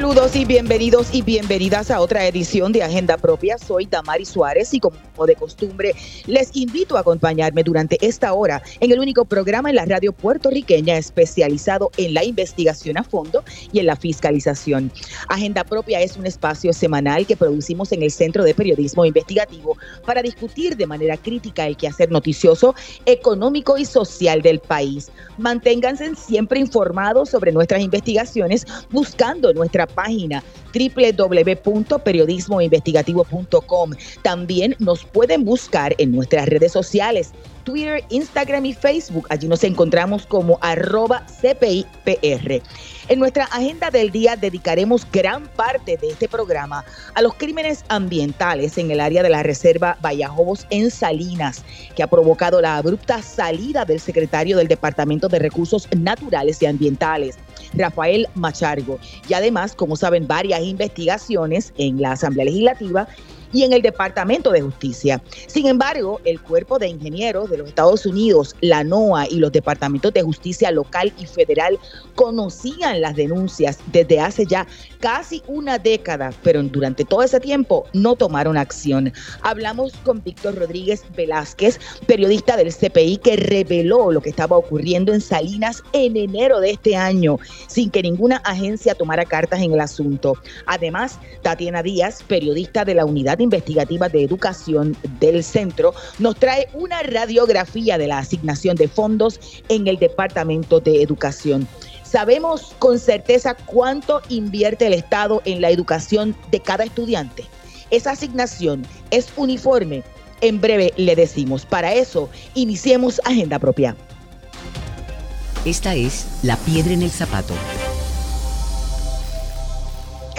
Saludos y bienvenidos y bienvenidas a otra edición de Agenda Propia. Soy Tamari Suárez y como de costumbre les invito a acompañarme durante esta hora en el único programa en la radio puertorriqueña especializado en la investigación a fondo y en la fiscalización. Agenda Propia es un espacio semanal que producimos en el Centro de Periodismo Investigativo para discutir de manera crítica el quehacer noticioso, económico y social del país. Manténganse siempre informados sobre nuestras investigaciones buscando nuestra página www.periodismoinvestigativo.com. También nos pueden buscar en nuestras redes sociales, Twitter, Instagram y Facebook. Allí nos encontramos como arroba CPIPR. En nuestra agenda del día dedicaremos gran parte de este programa a los crímenes ambientales en el área de la Reserva Vallajobos en Salinas, que ha provocado la abrupta salida del secretario del Departamento de Recursos Naturales y Ambientales, Rafael Machargo. Y además, como saben, varias investigaciones en la Asamblea Legislativa y en el Departamento de Justicia. Sin embargo, el Cuerpo de Ingenieros de los Estados Unidos, la NOAA y los Departamentos de Justicia local y federal conocían las denuncias desde hace ya casi una década, pero durante todo ese tiempo no tomaron acción. Hablamos con Víctor Rodríguez Velázquez, periodista del CPI, que reveló lo que estaba ocurriendo en Salinas en enero de este año, sin que ninguna agencia tomara cartas en el asunto. Además, Tatiana Díaz, periodista de la Unidad Investigativa de Educación del Centro, nos trae una radiografía de la asignación de fondos en el Departamento de Educación. ¿Sabemos con certeza cuánto invierte el Estado en la educación de cada estudiante? ¿Esa asignación es uniforme? En breve le decimos. Para eso, iniciemos Agenda Propia. Esta es La Piedra en el Zapato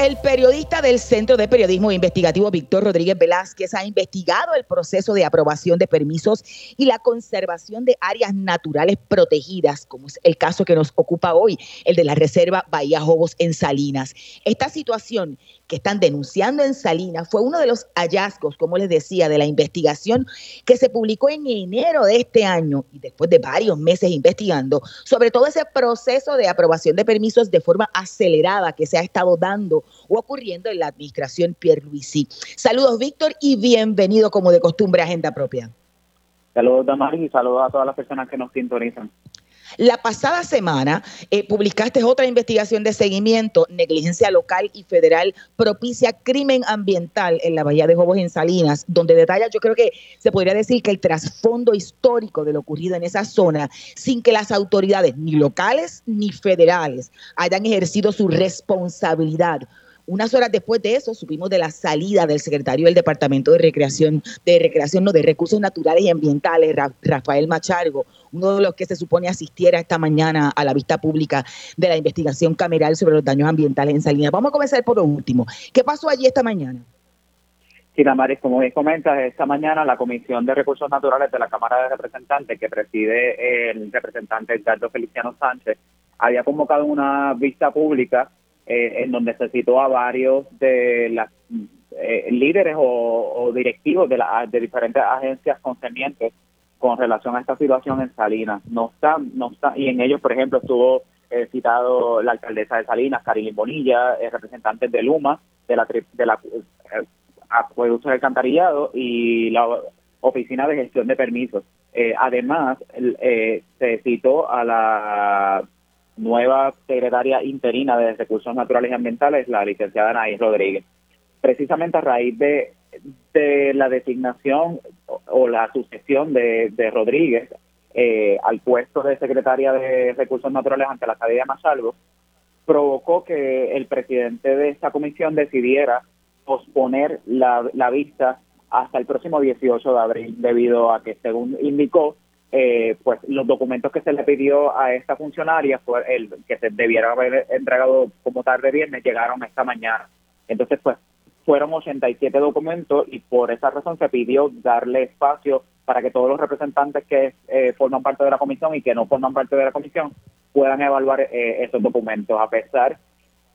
el periodista del Centro de Periodismo Investigativo, Víctor Rodríguez Velázquez, ha investigado el proceso de aprobación de permisos y la conservación de áreas naturales protegidas, como es el caso que nos ocupa hoy, el de la Reserva Bahía Jobos en Salinas. Esta situación que están denunciando en Salinas fue uno de los hallazgos, como les decía, de la investigación que se publicó en enero de este año y después de varios meses investigando sobre todo ese proceso de aprobación de permisos de forma acelerada que se ha estado dando o ocurriendo en la administración Pierluisi. Saludos, Víctor, y bienvenido como de costumbre a Agenda Propia. Saludos, Damaris, y saludos a todas las personas que nos sintonizan. La pasada semana eh, publicaste otra investigación de seguimiento, negligencia local y federal propicia crimen ambiental en la Bahía de Jobos en Salinas, donde detalla, yo creo que se podría decir que el trasfondo histórico de lo ocurrido en esa zona, sin que las autoridades ni locales ni federales hayan ejercido su responsabilidad unas horas después de eso supimos de la salida del secretario del Departamento de Recreación, de Recreación, no, de Recursos Naturales y Ambientales, Rafael Machargo, uno de los que se supone asistiera esta mañana a la vista pública de la investigación cameral sobre los daños ambientales en Salinas. Vamos a comenzar por lo último. ¿Qué pasó allí esta mañana? Sí, Damaris, como bien comentas, esta mañana la Comisión de Recursos Naturales de la Cámara de Representantes, que preside el representante Edgardo Feliciano Sánchez, había convocado una vista pública eh, en donde se citó a varios de las eh, líderes o, directivos de, la, de diferentes agencias concernientes con relación a esta situación en Salinas. No está, no está, y en ellos, por ejemplo, estuvo eh, citado la alcaldesa de Salinas, Karin Bonilla, representantes de Luma, de la, de la acueducto del alcantarillado y la oficina de gestión de permisos. además, se citó a la nueva secretaria interina de Recursos Naturales y Ambientales, la licenciada Anaís Rodríguez. Precisamente a raíz de, de la designación o, la sucesión de, de Rodríguez eh, al puesto de secretaria de Recursos Naturales ante la Academia Machalgo, provocó que el presidente de esta comisión decidiera posponer la, la vista hasta el próximo 18 de abril, debido a que, según indicó, eh, pues los documentos que se le pidió a esta funcionaria, fue el que se debiera haber entregado como tarde viernes, llegaron esta mañana. Entonces, pues fueron 87 documentos y por esa razón se pidió darle espacio para que todos los representantes que eh, forman parte de la comisión y que no forman parte de la comisión puedan evaluar eh, esos documentos, a pesar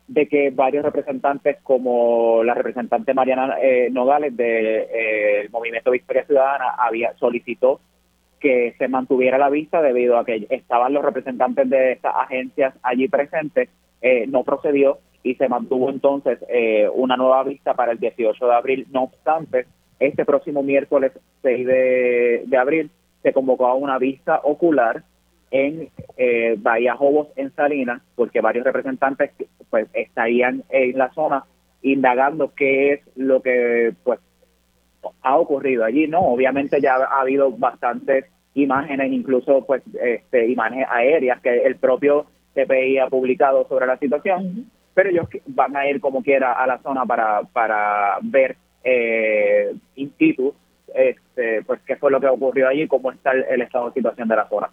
de que varios representantes, como la representante Mariana eh, Nogales del de, Movimiento Victoria Ciudadana, había solicitó que se mantuviera la vista debido a que estaban los representantes de estas agencias allí presentes, no procedió y se mantuvo entonces una nueva vista para el 18 de abril. No obstante, este próximo miércoles 6 de, de abril se convocó a una vista ocular en eh, Bahía Jobos, en Salinas, porque varios representantes pues estarían en la zona indagando qué es lo que pues ha ocurrido allí, ¿no? Obviamente ya ha habido bastantes imágenes, incluso pues este, imágenes aéreas que el propio CPI ha publicado sobre la situación, pero ellos van a ir como quiera a la zona para, para ver eh, in situ este, pues qué fue lo que ocurrió allí y cómo está el estado de situación de la zona.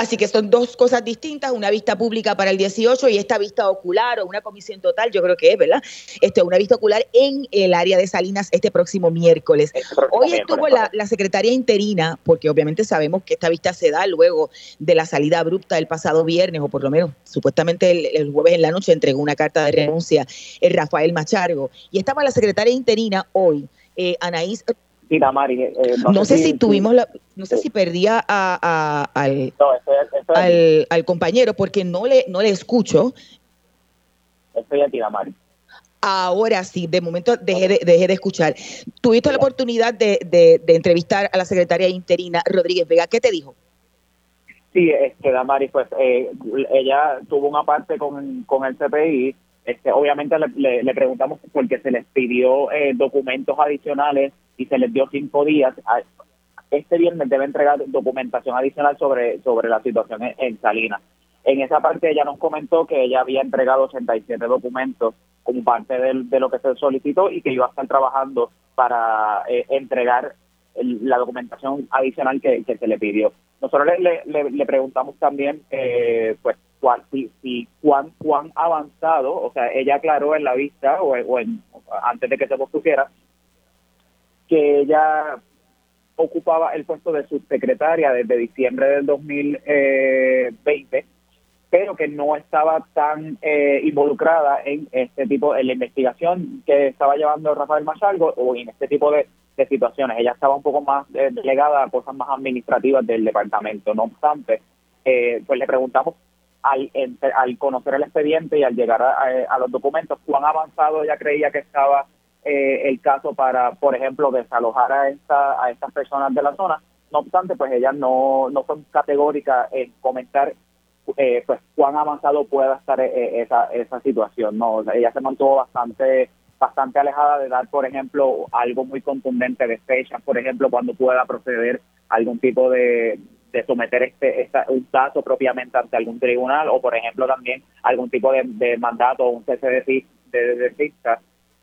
Así que son dos cosas distintas, una vista pública para el 18 y esta vista ocular o una comisión total, yo creo que es, ¿verdad? Este, una vista ocular en el área de Salinas este próximo miércoles. Hoy estuvo la, secretaria interina, porque obviamente sabemos que esta vista se da luego de la salida abrupta del pasado viernes, o por lo menos supuestamente el, jueves en la noche entregó una carta de renuncia el Rafael Machargo. Y estaba la secretaria interina hoy, eh, Anaís eh, eh, no, sé, si, tuvimos la, no sé si perdía a, al, al, compañero porque no le, no le escucho. Estoy aquí, Damari. Ahora sí, de momento dejé de, dejé de escuchar. Tuviste la oportunidad de, de, entrevistar a la secretaria interina Rodríguez Vega. ¿Qué te dijo? Sí, este, Damari, pues eh, ella tuvo una parte con, con el CPI. Este, obviamente le, le, preguntamos porque se les pidió documentos adicionales y se les dio cinco días. Este viernes debe entregar documentación adicional sobre, sobre la situación en, Salinas. En esa parte ella nos comentó que ella había entregado 87 documentos como parte de, lo que se solicitó y que iba a estar trabajando para eh, entregar la documentación adicional que, se le pidió. Nosotros le, le, preguntamos también, eh, pues, cuál, si, si cuán, cuán avanzado, o sea, ella aclaró en la vista o, o en, antes de que se pospusiera que ella ocupaba el puesto de subsecretaria desde diciembre del 2020, pero que no estaba tan eh, involucrada en este tipo, en la investigación que estaba llevando Rafael Machalgo o en este tipo de, situaciones. Ella estaba un poco más eh, delegada a cosas más administrativas del departamento. No obstante, eh, pues le preguntamos al, al conocer el expediente y al llegar a los documentos, cuán avanzado ella creía que estaba eh, el caso para, por ejemplo, desalojar a, esta, a estas personas de la zona. No obstante, pues ella no, no fue categórica en comentar eh, pues cuán avanzado pueda estar eh, esa, esa situación. No, ella se mantuvo bastante bastante alejada de dar, por ejemplo, algo muy contundente de fechas, por ejemplo, cuando pueda proceder algún tipo de, de someter este, esta, un caso propiamente ante algún tribunal o, por ejemplo, también algún tipo de, mandato o un cese de, de, de,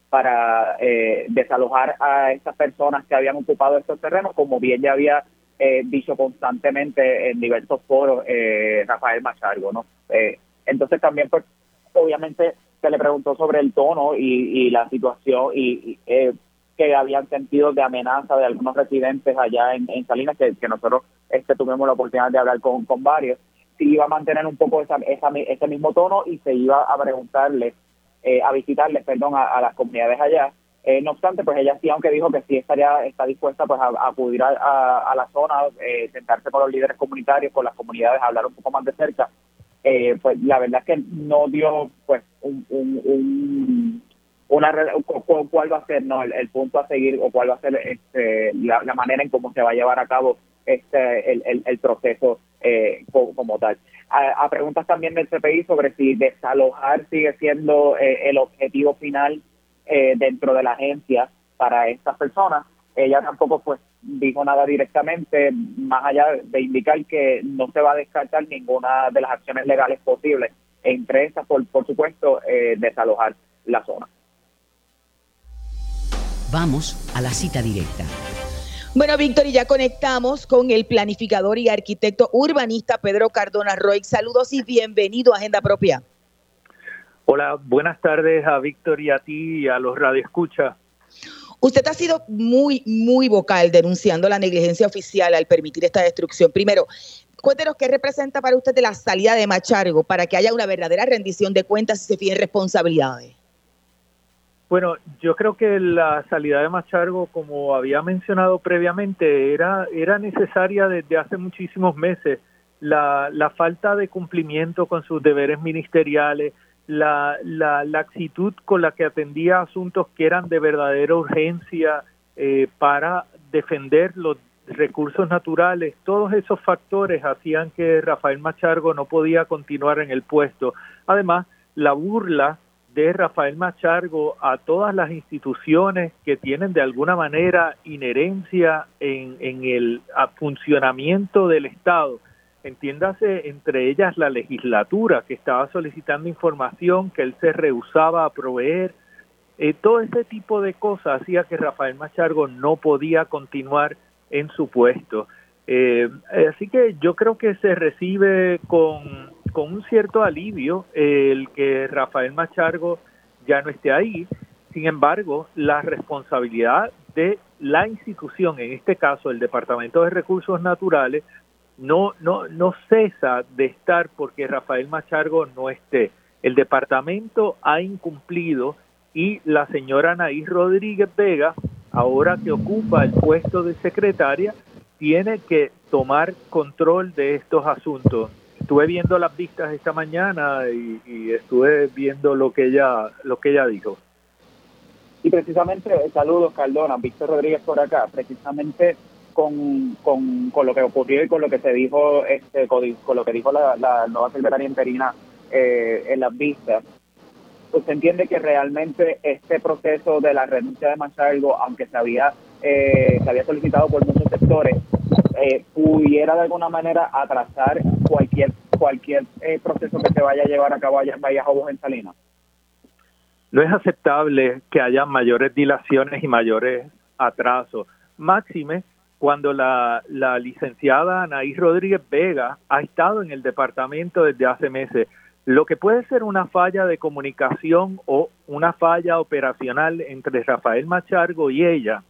para eh, desalojar a estas personas que habían ocupado estos terrenos, como bien ya había eh, dicho constantemente en diversos foros eh, Rafael Machargo, ¿no? entonces también, pues, obviamente se le preguntó sobre el tono y, la situación y, que habían sentido de amenaza de algunos residentes allá en, Salinas, que, nosotros este, tuvimos la oportunidad de hablar con, con varios, si iba a mantener un poco esa, ese mismo tono y se iba a preguntarle eh, a visitarles, perdón, a, las comunidades allá. Eh, no obstante, pues ella sí, aunque dijo que sí estaría está dispuesta pues a, acudir a, la zona, eh, sentarse con los líderes comunitarios, con las comunidades, hablar un poco más de cerca, pues la verdad es que no dio pues un, un, una cuál va a ser no el, punto a seguir o cuál va a ser este, la, manera en cómo se va a llevar a cabo este el, el, proceso como tal a, preguntas también del CPI sobre si desalojar sigue siendo eh, el objetivo final eh, dentro de la agencia para estas personas. Ella tampoco pues dijo nada directamente, más allá de indicar que no se va a descartar ninguna de las acciones legales posibles, entre esas, por, por supuesto, eh, desalojar la zona. Vamos a la cita directa. Bueno, Víctor, y ya conectamos con el planificador y arquitecto urbanista Pedro Cardona Roy. Saludos y bienvenido a Agenda Propia. Hola, buenas tardes a Víctor y a ti y a los radioescuchas. Usted ha sido muy, muy vocal denunciando la negligencia oficial al permitir esta destrucción. Primero, Cuéntenos qué representa para usted la salida de Machargo para que haya una verdadera rendición de cuentas y se piden responsabilidades. Bueno, yo creo que la salida de Machargo, como había mencionado previamente, era, era necesaria desde hace muchísimos meses. La, la falta de cumplimiento con sus deberes ministeriales, la, la, la actitud con la que atendía asuntos que eran de verdadera urgencia eh, para defender los recursos naturales, todos esos factores hacían que Rafael Machargo no podía continuar en el puesto. Además, la burla de Rafael Machargo a todas las instituciones que tienen de alguna manera inherencia en, en el funcionamiento del Estado. Entiéndase entre ellas la legislatura que estaba solicitando información que él se rehusaba a proveer. Eh, todo ese tipo de cosas hacía que Rafael Machargo no podía continuar en su puesto. Eh, así que yo creo que se recibe con, con un cierto alivio el que Rafael Machargo ya no esté ahí. Sin embargo, la responsabilidad de la institución, en este caso el Departamento de Recursos Naturales, no, no, no cesa de estar porque Rafael Machargo no esté. El departamento ha incumplido y la señora Anaís Rodríguez Vega, ahora que ocupa el puesto de secretaria, tiene que tomar control de estos asuntos. Estuve viendo las vistas esta mañana y, estuve viendo lo que ella lo que ella dijo. Y precisamente, saludos Cardona, Víctor Rodríguez por acá, precisamente con, con, con, lo que ocurrió y con lo que se dijo, este, con, lo que dijo la, nueva secretaria interina eh, en las vistas, usted entiende que realmente este proceso de la renuncia de Machargo, aunque se había, eh, se había solicitado por muchos sectores, eh, pudiera de alguna manera atrasar cualquier cualquier eh, proceso que se vaya a llevar a cabo allá en Bahía en Salinas. No es aceptable que haya mayores dilaciones y mayores atrasos. Máxime cuando la, la licenciada Anaís Rodríguez Vega ha estado en el departamento desde hace meses lo que puede ser una falla de comunicación o una falla operacional entre Rafael Machargo y ella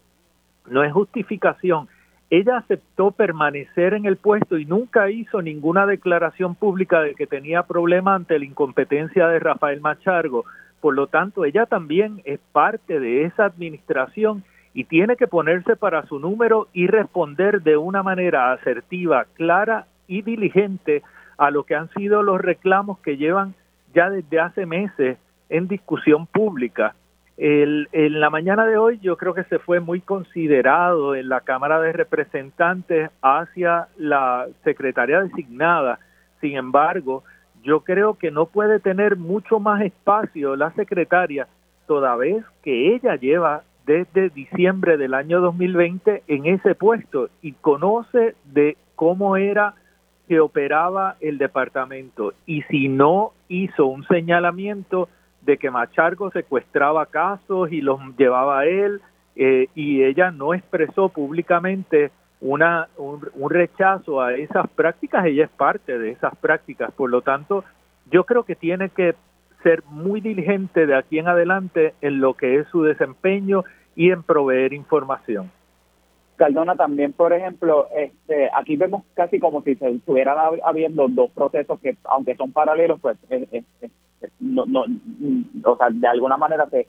no es justificación. Ella aceptó permanecer en el puesto y nunca hizo ninguna declaración pública de que tenía problema ante la incompetencia de Rafael Machargo. Por lo tanto, ella también es parte de esa administración y tiene que ponerse para su número y responder de una manera asertiva, clara y diligente a lo que han sido los reclamos que llevan ya desde hace meses en discusión pública. El, en la mañana de hoy yo creo que se fue muy considerado en la Cámara de Representantes hacia la secretaria designada. Sin embargo, yo creo que no puede tener mucho más espacio la secretaria, toda vez que ella lleva desde diciembre del año 2020 en ese puesto y conoce de cómo era que operaba el departamento y si no hizo un señalamiento de que Machargo secuestraba casos y los llevaba a él eh, y ella no expresó públicamente una, un, rechazo a esas prácticas, ella es parte de esas prácticas, por lo tanto yo creo que tiene que ser muy diligente de aquí en adelante en lo que es su desempeño y en proveer información. Cardona también, por ejemplo, este, aquí vemos casi como si se estuvieran habiendo dos procesos que, aunque son paralelos, pues, no, no, o sea, de alguna manera se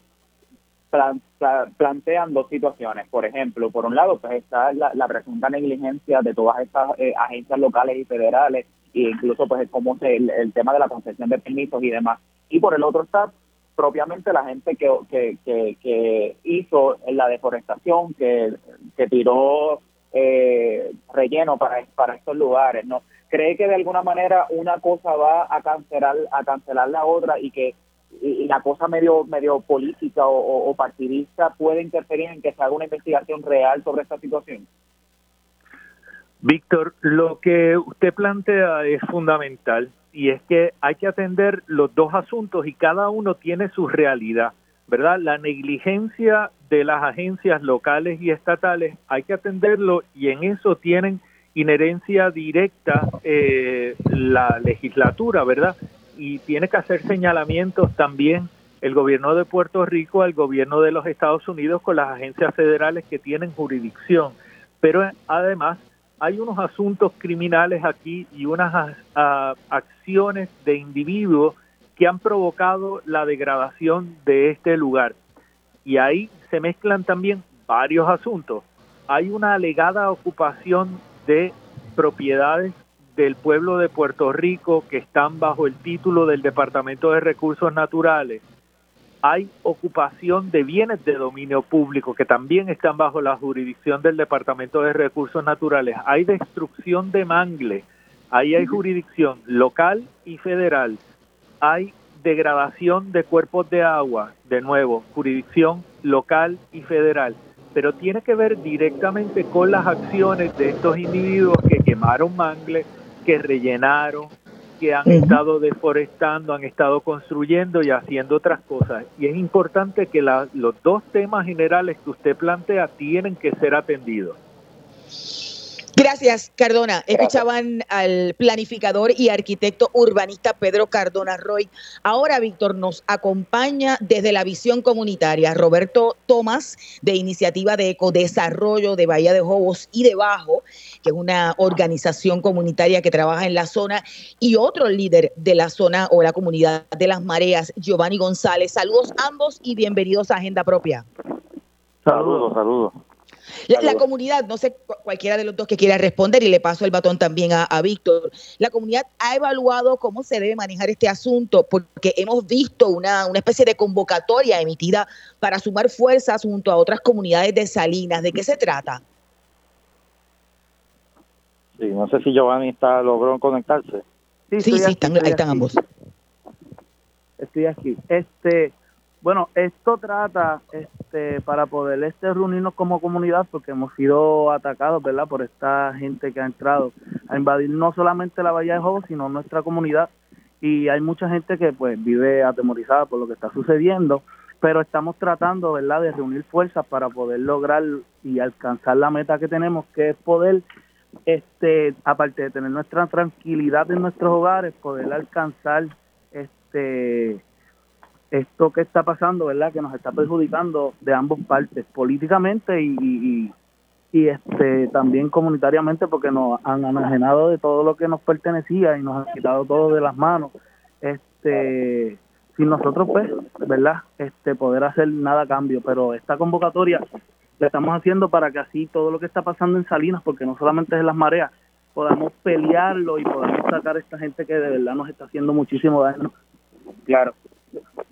plantean dos situaciones. Por ejemplo, por un lado, pues está la, presunta negligencia de todas estas eh, agencias locales y federales, e incluso, pues, como el, el tema de la concesión de permisos y demás. Y por el otro está propiamente la gente que, que, que, hizo la deforestación, que, que tiró eh, relleno para, para estos lugares, ¿no? ¿Cree que de alguna manera una cosa va a cancelar, a cancelar la otra y que y, la cosa medio medio política o, o, partidista puede interferir en que se haga una investigación real sobre esta situación? Víctor, lo que usted plantea es fundamental y es que hay que atender los dos asuntos y cada uno tiene su realidad, ¿verdad? La negligencia de las agencias locales y estatales hay que atenderlo y en eso tienen inherencia directa eh, la legislatura, ¿verdad? Y tiene que hacer señalamientos también el gobierno de Puerto Rico al gobierno de los Estados Unidos con las agencias federales que tienen jurisdicción. Pero además hay unos asuntos criminales aquí y unas acciones de individuos que han provocado la degradación de este lugar. Y ahí se mezclan también varios asuntos. Hay una alegada ocupación de propiedades del pueblo de Puerto Rico que están bajo el título del Departamento de Recursos Naturales. Hay ocupación de bienes de dominio público que también están bajo la jurisdicción del Departamento de Recursos Naturales. Hay destrucción de mangle. Ahí hay jurisdicción local y federal. Hay degradación de cuerpos de agua, de nuevo, jurisdicción local y federal pero tiene que ver directamente con las acciones de estos individuos que quemaron mangle, que rellenaron, que han estado deforestando, han estado construyendo y haciendo otras cosas. Y es importante que los dos temas generales que usted plantea tienen que ser atendidos. Gracias, Cardona. Escuchaban al planificador y arquitecto urbanista Pedro Cardona Roy. Ahora, Víctor, nos acompaña desde la visión comunitaria Roberto Tomás, de Iniciativa de Ecodesarrollo de Bahía de Jobos y de Bajo, que es una organización comunitaria que trabaja en la zona, y otro líder de la zona o la comunidad de las mareas, Giovanni González. Saludos ambos y bienvenidos a Agenda Propia. Saludos, saludos. La, comunidad, no sé cualquiera de los dos que quiera responder y le paso el batón también a, Víctor, la comunidad ha evaluado cómo se debe manejar este asunto porque hemos visto una, una especie de convocatoria emitida para sumar fuerzas junto a otras comunidades de Salinas. ¿De qué se trata? Sí, no sé si Giovanni está logró conectarse. Sí, sí, están, ahí están ambos. Estoy aquí. Este, bueno, esto trata este, para poder este, reunirnos como comunidad porque hemos sido atacados, ¿verdad? Por esta gente que ha entrado a invadir no solamente la Bahía de Jobos, sino nuestra comunidad. Y hay mucha gente que pues vive atemorizada por lo que está sucediendo, pero estamos tratando, ¿verdad?, de reunir fuerzas para poder lograr y alcanzar la meta que tenemos, que es poder este aparte de tener nuestra tranquilidad en nuestros hogares, poder alcanzar este esto que está pasando, ¿verdad? Que nos está perjudicando de ambas partes, políticamente y, y, este también comunitariamente, porque nos han anajenado de todo lo que nos pertenecía y nos han quitado todo de las manos. Este, sin nosotros, pues, ¿verdad? Este, poder hacer nada a cambio, pero esta convocatoria la estamos haciendo para que así todo lo que está pasando en Salinas, porque no solamente es en las mareas, podamos pelearlo y podamos sacar a esta gente que de verdad nos está haciendo muchísimo daño. Claro,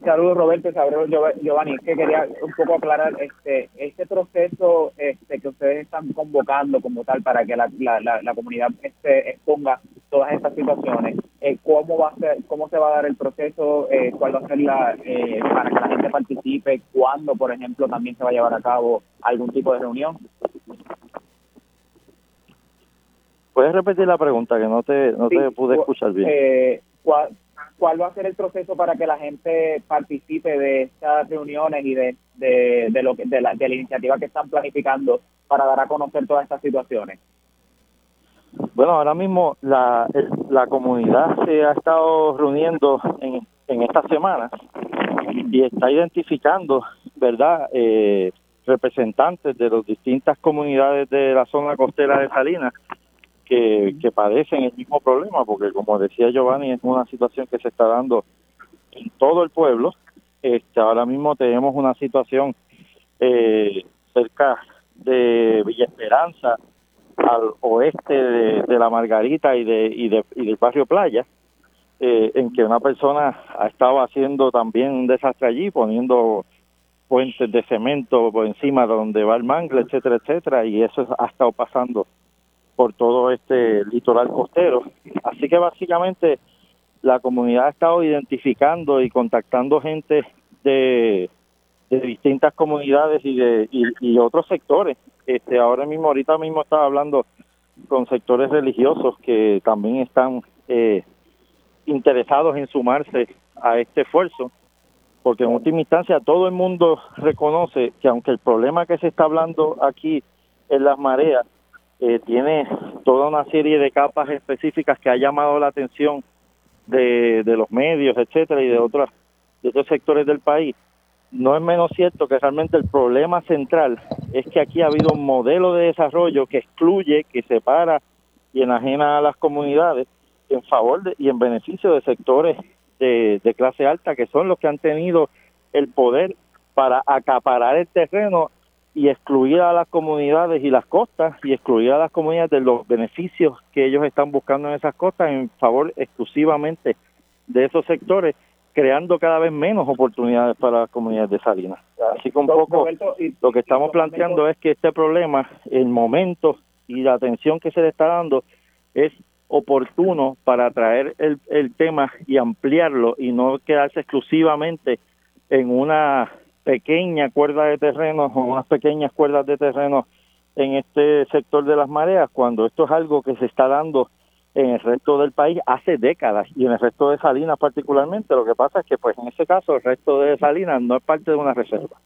Saludos Roberto, saludos Giovanni, que quería un poco aclarar este este proceso este que ustedes están convocando como tal para que la, la, la, comunidad este, exponga todas estas situaciones. Eh, ¿Cómo va a ser, cómo se va a dar el proceso? Eh, ¿Cuál va a ser la eh, para que la gente participe? ¿Cuándo, por ejemplo, también se va a llevar a cabo algún tipo de reunión? Puedes repetir la pregunta que no te no te pude escuchar bien. Eh, cuál va a ser el proceso para que la gente participe de estas reuniones y de, de, lo que, de, la, de la iniciativa que están planificando para dar a conocer todas estas situaciones. Bueno, ahora mismo la, la comunidad se ha estado reuniendo en, en estas semanas y está identificando, ¿verdad?, eh, representantes de las distintas comunidades de la zona costera de Salinas que, padecen el mismo problema, porque como decía Giovanni, es una situación que se está dando en todo el pueblo. Este, ahora mismo tenemos una situación eh, cerca de Villa Esperanza, al oeste de, la Margarita y, de, y, de, y del barrio Playa, eh, en que una persona ha estado haciendo también un desastre allí, poniendo puentes de cemento por encima donde va el mangle, etcétera, etcétera, y eso ha estado pasando por todo este litoral costero. Así que básicamente la comunidad ha estado identificando y contactando gente de, distintas comunidades y de y, otros sectores. Este ahora mismo ahorita mismo estaba hablando con sectores religiosos que también están eh, interesados en sumarse a este esfuerzo, porque en última instancia todo el mundo reconoce que aunque el problema que se está hablando aquí en las mareas eh, tiene toda una serie de capas específicas que ha llamado la atención de, de los medios, etcétera, y de otros, de otros sectores del país. no es menos cierto que realmente el problema central es que aquí ha habido un modelo de desarrollo que excluye, que separa y enajena a las comunidades en favor de, y en beneficio de sectores de, de clase alta que son los que han tenido el poder para acaparar el terreno y excluir a las comunidades y las costas y excluir a las comunidades de los beneficios que ellos están buscando en esas costas en favor exclusivamente de esos sectores, creando cada vez menos oportunidades para las comunidades de Salinas. Así que un poco lo que estamos planteando es que este problema, el momento y la atención que se le está dando es oportuno para traer el, el tema y ampliarlo y no quedarse exclusivamente en una pequeña cuerda de terreno o unas pequeñas cuerdas de terreno en este sector de las mareas, cuando esto es algo que se está dando en el resto del país hace décadas y en el resto de Salinas particularmente. Lo que pasa es que, pues, en ese caso, el resto de Salinas no es parte de una reserva.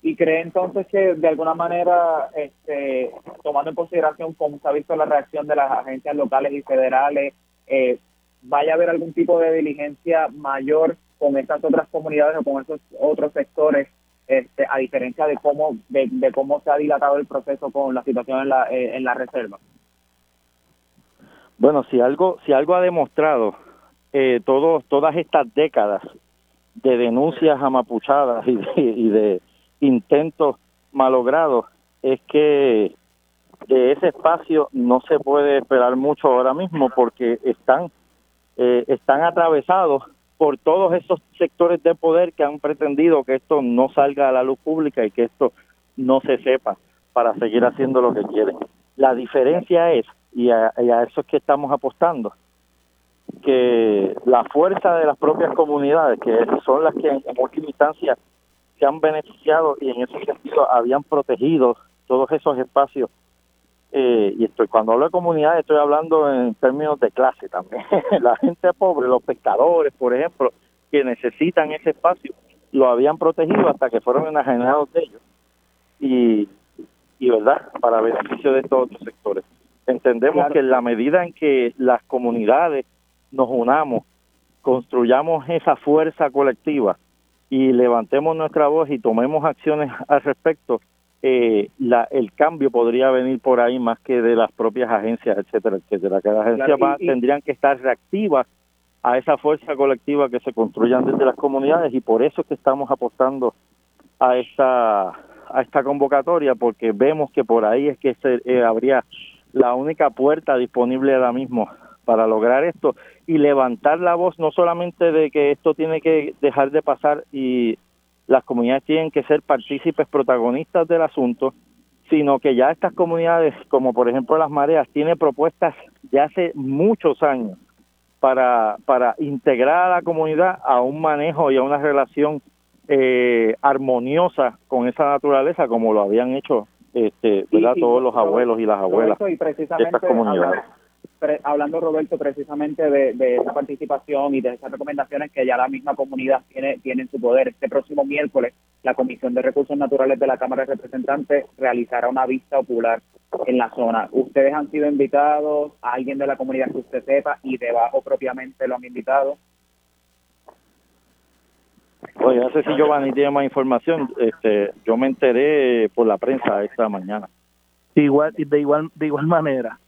¿Y cree entonces que de alguna manera, este, tomando en consideración cómo se ha visto la reacción de las agencias locales y federales, eh, vaya a haber algún tipo de diligencia mayor con estas otras comunidades o con esos otros sectores, este, a diferencia de cómo de, cómo se ha dilatado el proceso con la situación en la, eh, en la reserva? Bueno, si algo si algo ha demostrado eh, todo, todas estas décadas de denuncias amapuchadas y de, y de intentos malogrados es que de ese espacio no se puede esperar mucho ahora mismo porque están eh, están atravesados por todos esos sectores de poder que han pretendido que esto no salga a la luz pública y que esto no se sepa para seguir haciendo lo que quieren. La diferencia es, y a, eso es que estamos apostando, que la fuerza de las propias comunidades, que son las que en última instancia se han beneficiado y en ese sentido habían protegido todos esos espacios eh, y estoy cuando hablo de comunidad estoy hablando en términos de clase también. La gente pobre los pescadores por ejemplo que necesitan ese espacio lo habían protegido hasta que fueron enajenados de ellos. Y, y verdad para beneficio de todos los sectores. Entendemos que en la medida en que las comunidades nos unamos construyamos esa fuerza colectiva y levantemos nuestra voz y tomemos acciones al respecto eh, la, el cambio podría venir por ahí más que de las propias agencias, etcétera, etcétera. Que las agencias tendrían que estar reactivas a esa fuerza colectiva que se construyan desde las comunidades y por eso es que estamos apostando a esta a esta convocatoria porque vemos que por ahí es que se eh, habría la única puerta disponible ahora mismo para lograr esto y levantar la voz no solamente de que esto tiene que dejar de pasar y las comunidades tienen que ser partícipes protagonistas del asunto, sino que ya estas comunidades, como por ejemplo las mareas, tienen propuestas ya hace muchos años para, para integrar a la comunidad a un manejo y a una relación eh, armoniosa con esa naturaleza como lo habían hecho este, todos los abuelos y las abuelas de estas comunidades hablando Roberto precisamente de, de, esa participación y de esas recomendaciones que ya la misma comunidad tiene, tiene en su poder. Este próximo miércoles la Comisión de Recursos Naturales de la Cámara de Representantes realizará una vista ocular en la zona. Ustedes han sido invitados, a alguien de la comunidad que usted sepa y debajo propiamente lo han invitado. Oye, no sé si Giovanni tiene más información. Este, yo me enteré por la prensa esta mañana. Igual, de igual, de igual manera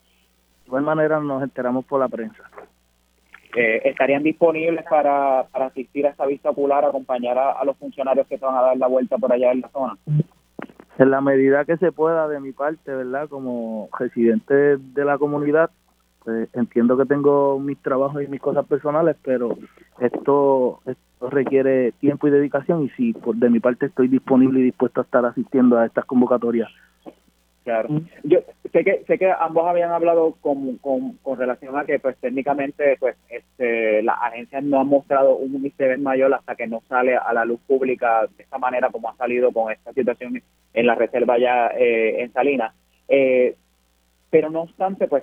igual manera nos enteramos por la prensa. Eh, ¿Estarían disponibles para, para asistir a esta vista ocular, acompañar a, los funcionarios que se van a dar la vuelta por allá en la zona? En la medida que se pueda de mi parte, ¿verdad? Como residente de la comunidad, pues, entiendo que tengo mis trabajos y mis cosas personales, pero esto, esto requiere tiempo y dedicación y si por de mi parte estoy disponible y dispuesto a estar asistiendo a estas convocatorias Claro. Yo sé que sé que ambos habían hablado con, con, relación a que pues técnicamente pues este las agencias no han mostrado un interés mayor hasta que no sale a la luz pública de esta manera como ha salido con esta situación en la reserva ya eh, en Salinas. Eh, pero no obstante pues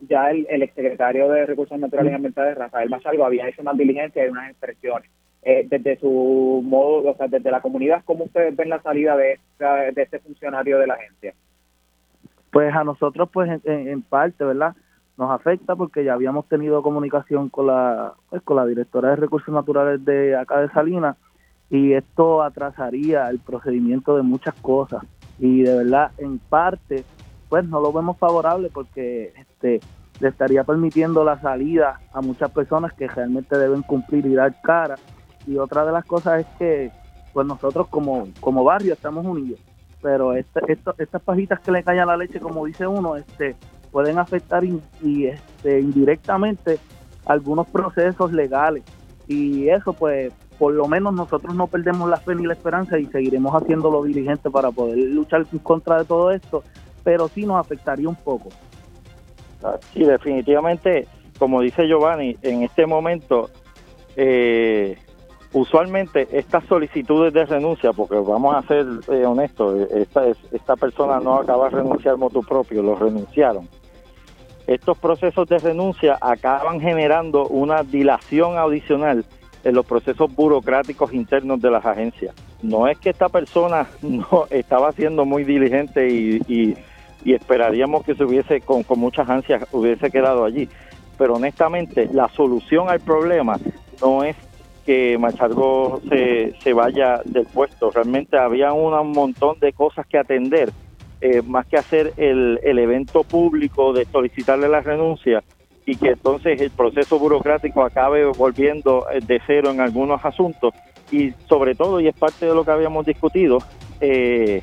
ya el, el exsecretario de Recursos Naturales y Ambientales, Rafael Machalgo, había hecho unas diligencias y unas expresiones. Eh, desde su modo, o sea, desde la comunidad, ¿cómo ustedes ven la salida de, de este funcionario de la agencia? Pues a nosotros, pues en, parte, ¿verdad? Nos afecta porque ya habíamos tenido comunicación con la, pues, con la directora de recursos naturales de acá de Salinas y esto atrasaría el procedimiento de muchas cosas. Y de verdad en parte pues no lo vemos favorable porque este le estaría permitiendo la salida a muchas personas que realmente deben cumplir y dar cara. Y otra de las cosas es que pues nosotros como como barrio estamos unidos pero este, estas pajitas que le caen a la leche como dice uno este pueden afectar y este indirectamente algunos procesos legales y eso pues por lo menos nosotros no perdemos la fe ni la esperanza y seguiremos haciéndolo diligente para poder luchar en contra de todo esto, pero sí nos afectaría un poco. Sí, definitivamente, como dice Giovanni, en este momento, eh, usualmente estas solicitudes de renuncia, porque vamos a ser eh, honestos, esta, esta persona no acaba de renunciar motu propio, lo renunciaron estos procesos de renuncia acaban generando una dilación adicional en los procesos burocráticos internos de las agencias. No es que esta persona no estaba siendo muy diligente y, esperaríamos que se hubiese, con, con muchas ansias, hubiese quedado allí. Pero honestamente, la solución al problema no es que Machargo se, se vaya del puesto. Realmente había un montón de cosas que atender eh, más que hacer el, el evento público de solicitarle la renuncia y que entonces el proceso burocrático acabe volviendo eh, de cero en algunos asuntos y sobre todo, y es parte de lo que habíamos discutido, eh,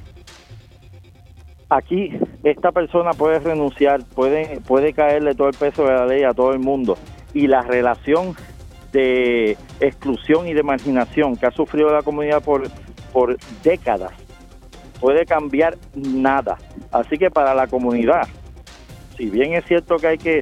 aquí esta persona puede renunciar, puede, puede caerle todo el peso de la ley a todo el mundo y la relación de exclusión y de marginación que ha sufrido la comunidad por, por décadas puede cambiar nada. Así que para la comunidad, si bien es cierto que hay que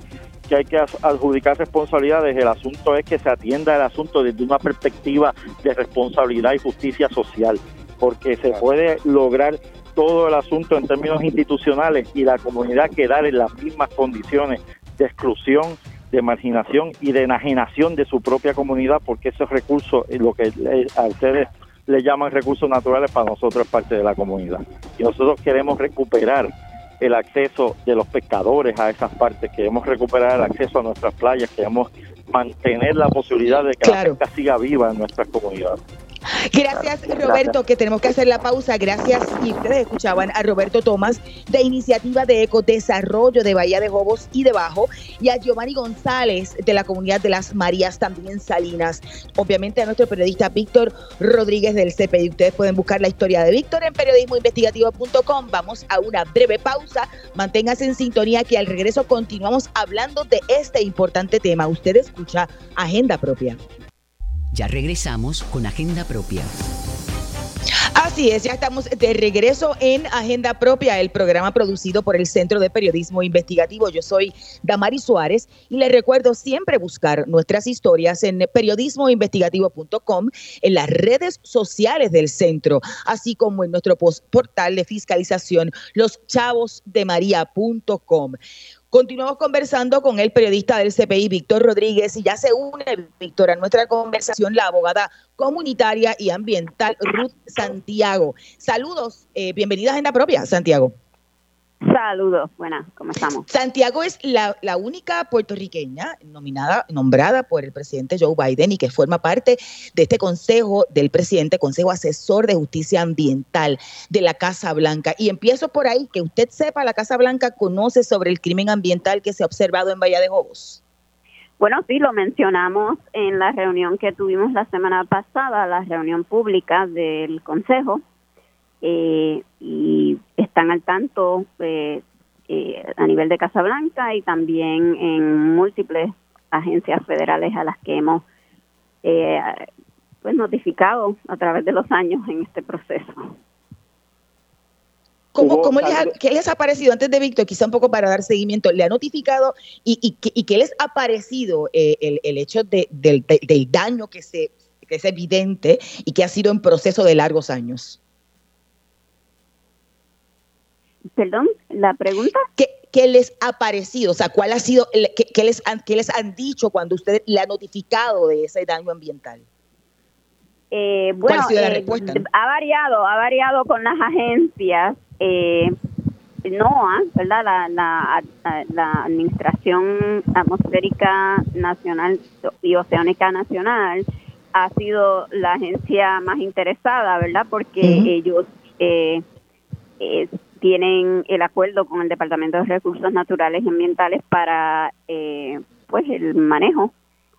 que hay que adjudicar responsabilidades, el asunto es que se atienda el asunto desde una perspectiva de responsabilidad y justicia social, porque se puede lograr todo el asunto en términos institucionales y la comunidad quedar en las mismas condiciones de exclusión, de marginación y de enajenación de su propia comunidad, porque esos recursos, lo que a ustedes le llaman recursos naturales, para nosotros es parte de la comunidad. Y nosotros queremos recuperar el acceso de los pescadores a esas partes, queremos recuperar el acceso a nuestras playas, queremos mantener la posibilidad de que la pesca siga viva en nuestras comunidades. Gracias, Roberto, que tenemos que hacer la pausa. Gracias. Y ustedes escuchaban a Roberto Tomás de Iniciativa de Ecodesarrollo de Bahía de Jobos y de Bajo y a Giovanni González de la Comunidad de las Marías, también en Salinas. Obviamente a nuestro periodista Víctor Rodríguez del CPI. Ustedes pueden buscar la historia de Víctor en periodismoinvestigativo.com. Vamos a una breve pausa. Manténganse en sintonía que al regreso continuamos hablando de este importante tema. Usted escucha Agenda Propia. Ya regresamos con Agenda Propia. Así es, ya estamos de regreso en Agenda Propia, el programa producido por el Centro de Periodismo Investigativo. Yo soy Damari Suárez y les recuerdo siempre buscar nuestras historias en periodismoinvestigativo.com, en las redes sociales del centro, así como en nuestro portal de fiscalización, loschavosdemaria.com. Continuamos conversando con el periodista del CPI, Víctor Rodríguez, y ya se une, Víctor, a nuestra conversación la abogada comunitaria y ambiental Ruth Santiago. Saludos, eh, bienvenida a Agenda Propia, Santiago. Saludos, buenas, ¿cómo estamos? Santiago es la, única puertorriqueña nominada, nombrada por el presidente Joe Biden y que forma parte de este consejo del presidente, Consejo Asesor de Justicia Ambiental de la Casa Blanca. Y empiezo por ahí, que usted sepa, la Casa Blanca conoce sobre el crimen ambiental que se ha observado en Bahía de Jobos. Bueno, sí, lo mencionamos en la reunión que tuvimos la semana pasada, la reunión pública del Consejo eh, y están al tanto eh, eh, a nivel de Casablanca y también en múltiples agencias federales a las que hemos pues notificado a través de los años en este proceso. ¿Cómo, cómo les ha, ¿Qué les ha parecido antes de Víctor? Quizá un poco para dar seguimiento. ¿Le ha notificado y, y, qué les ha parecido el, el, hecho de, del, del, daño que, se, que es evidente y que ha sido en proceso de largos años? Perdón, la pregunta. ¿Qué, les ha parecido? O sea, ¿cuál ha sido, qué, les han, qué les han dicho cuando usted le ha notificado de ese daño ambiental? Eh, bueno, ha, eh, ha variado, ha variado con las agencias. Eh, NOAA, ¿verdad? La, la, la, Administración Atmosférica Nacional y Oceánica Nacional ha sido la agencia más interesada, ¿verdad? Porque ellos eh, tienen el acuerdo con el Departamento de Recursos Naturales y Ambientales para eh, pues el manejo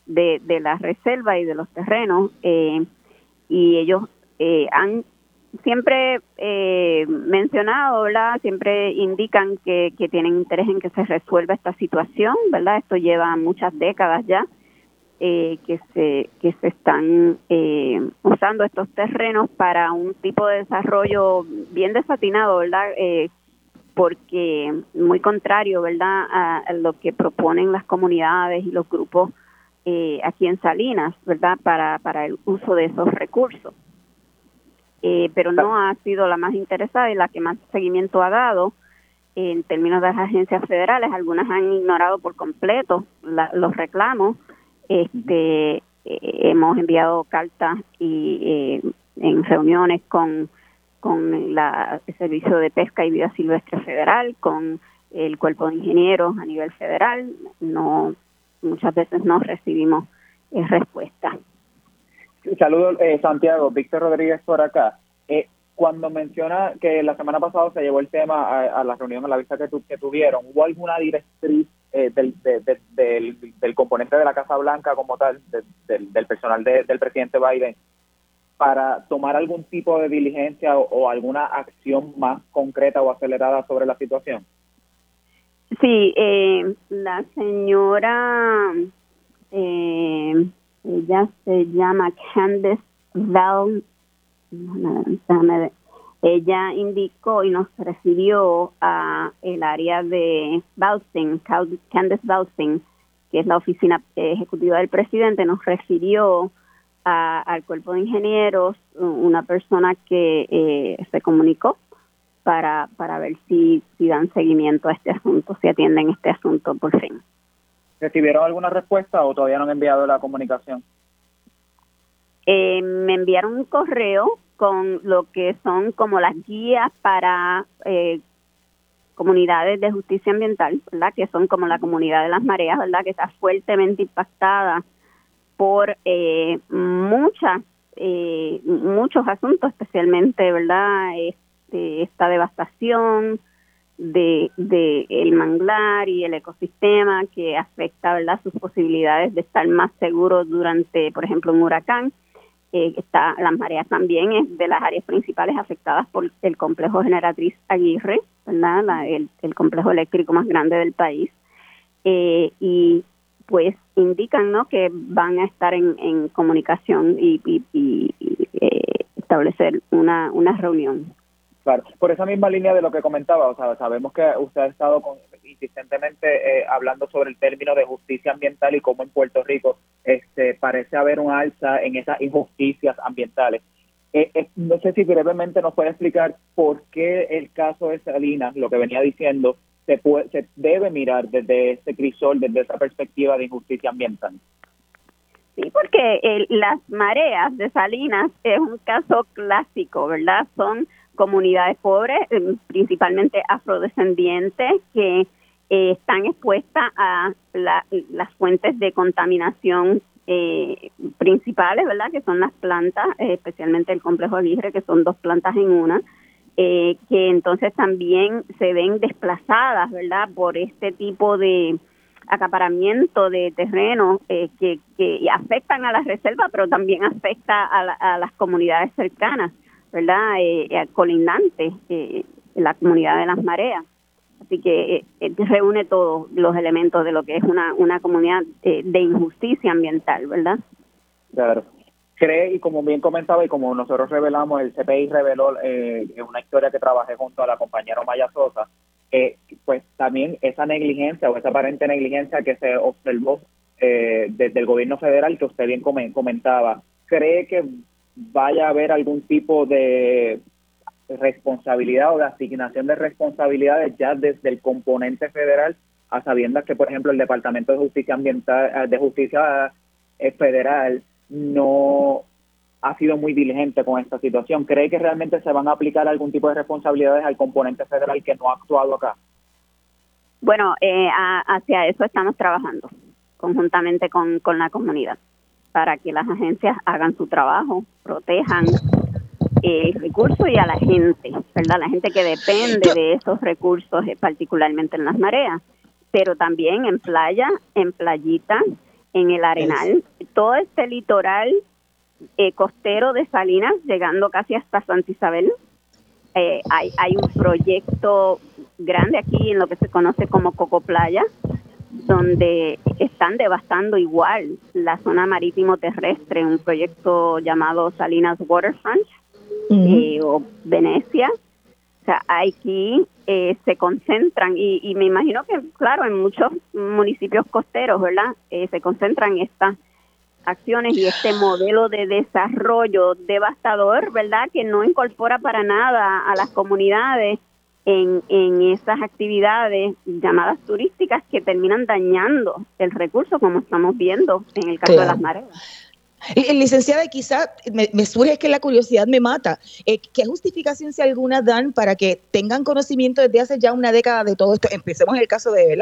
de, de la reserva y de los terrenos eh, y ellos eh, han siempre eh, mencionado, ¿verdad? Siempre indican que, que tienen interés en que se resuelva esta situación, ¿verdad? Esto lleva muchas décadas ya eh, que se que se están eh, usando estos terrenos para un tipo de desarrollo bien desatinado, ¿verdad? Eh, porque muy contrario, ¿verdad? A, lo que proponen las comunidades y los grupos eh, aquí en Salinas, ¿verdad? Para para el uso de esos recursos. Eh, pero no ha sido la más interesada y la que más seguimiento ha dado en términos de las agencias federales. Algunas han ignorado por completo los reclamos este, eh, hemos enviado cartas y eh, en reuniones con, con la, el Servicio de Pesca y Vida Silvestre Federal, con el Cuerpo de Ingenieros a nivel federal. No, muchas veces no recibimos eh, respuesta. Saludos, eh, Santiago. Víctor Rodríguez por acá. Cuando menciona que la semana pasada se llevó el tema a, la reunión, a la vista que, que tuvieron, ¿hubo alguna directriz eh, del, del, componente de la Casa Blanca como tal, del, personal del presidente Biden, para tomar algún tipo de diligencia o, alguna acción más concreta o acelerada sobre la situación? Sí, eh, la señora, eh, ella se llama Ella indicó y nos refirió a el área de Bausing, Candace Bausing, que es la oficina ejecutiva del presidente, nos refirió al cuerpo de ingenieros, una persona que eh, se comunicó para, para ver si, si dan seguimiento a este asunto, si atienden este asunto por fin. ¿Recibieron alguna respuesta o todavía no han enviado la comunicación? Eh, me enviaron un correo con lo que son como las guías para eh, comunidades de justicia ambiental, ¿verdad? Que son como la comunidad de las mareas, ¿verdad? Que está fuertemente impactada por eh, muchas eh, muchos asuntos, especialmente, ¿verdad? Este, esta devastación de, de el manglar y el ecosistema que afecta, ¿verdad? Sus posibilidades de estar más seguros durante, por ejemplo, un huracán eh, está las mareas también es de las áreas principales afectadas por el complejo generatriz Aguirre, ¿verdad? el, complejo eléctrico más grande del país. Eh, y pues indican ¿no? que van a estar en, en comunicación y, y, eh, establecer una, una reunión. Claro, por esa misma línea de lo que comentaba, o sea, sabemos que usted ha estado con, insistentemente eh, hablando sobre el término de justicia ambiental y cómo en Puerto Rico este parece haber un alza en esas injusticias ambientales. Eh, eh, no sé si brevemente nos puede explicar por qué el caso de Salinas, lo que venía diciendo, se, puede, se debe mirar desde ese crisol, desde esa perspectiva de injusticia ambiental. Sí, porque las mareas de Salinas es un caso clásico, ¿verdad? Son comunidades pobres, principalmente afrodescendientes, que eh, están expuestas a las fuentes de contaminación eh, principales, ¿verdad? Que son las plantas, eh, especialmente el complejo Aguirre, que son dos plantas en una, que entonces también se ven desplazadas, ¿verdad? Por este tipo de acaparamiento de terreno que, que afectan a la reserva, pero también afecta a, a las comunidades cercanas, ¿verdad? colindantes, la comunidad de las mareas. Así que eh, eh, reúne todos los elementos de lo que es una, una comunidad eh, de injusticia ambiental, ¿verdad? Claro. Cree, y como bien comentaba y como nosotros revelamos, el CPI reveló una historia que trabajé junto a la compañera Maya Sosa, pues también esa negligencia o esa aparente negligencia que se observó desde el gobierno federal que usted bien comentaba, ¿cree que vaya a haber algún tipo de responsabilidad o de asignación de responsabilidades ya desde el componente federal, a sabiendas que, por ejemplo, el Departamento de Justicia Ambiental, eh, de Justicia eh, Federal no ha sido muy diligente con esta situación. ¿Cree que realmente se van a aplicar algún tipo de responsabilidades al componente federal que no ha actuado acá? Bueno, eh, hacia eso estamos trabajando conjuntamente con, con la comunidad. para que las agencias hagan su trabajo, protejan el recurso y a la gente, ¿verdad? La gente que depende de esos recursos, eh, particularmente en las mareas, pero también en playa, en playita, en el arenal, todo este litoral eh, costero de Salinas, llegando casi hasta Santa Isabel. Eh, hay, hay un proyecto grande aquí en lo que se conoce como Coco Playa, donde están devastando igual la zona marítimo terrestre, un proyecto llamado Salinas Waterfront eh, o Venecia. O sea, aquí eh, se concentran y, me imagino que, claro, en muchos municipios costeros, ¿verdad? Eh, se concentran estas acciones y este modelo de desarrollo devastador, ¿verdad? Que no incorpora para nada a las comunidades en, en esas actividades llamadas turísticas que terminan dañando el recurso, como estamos viendo en el caso de las mareas. Licenciada, quizá me, surge que la curiosidad me mata. Eh, ¿Qué justificación, si alguna, dan para que tengan conocimiento desde hace ya una década de todo esto? Empecemos en el caso de,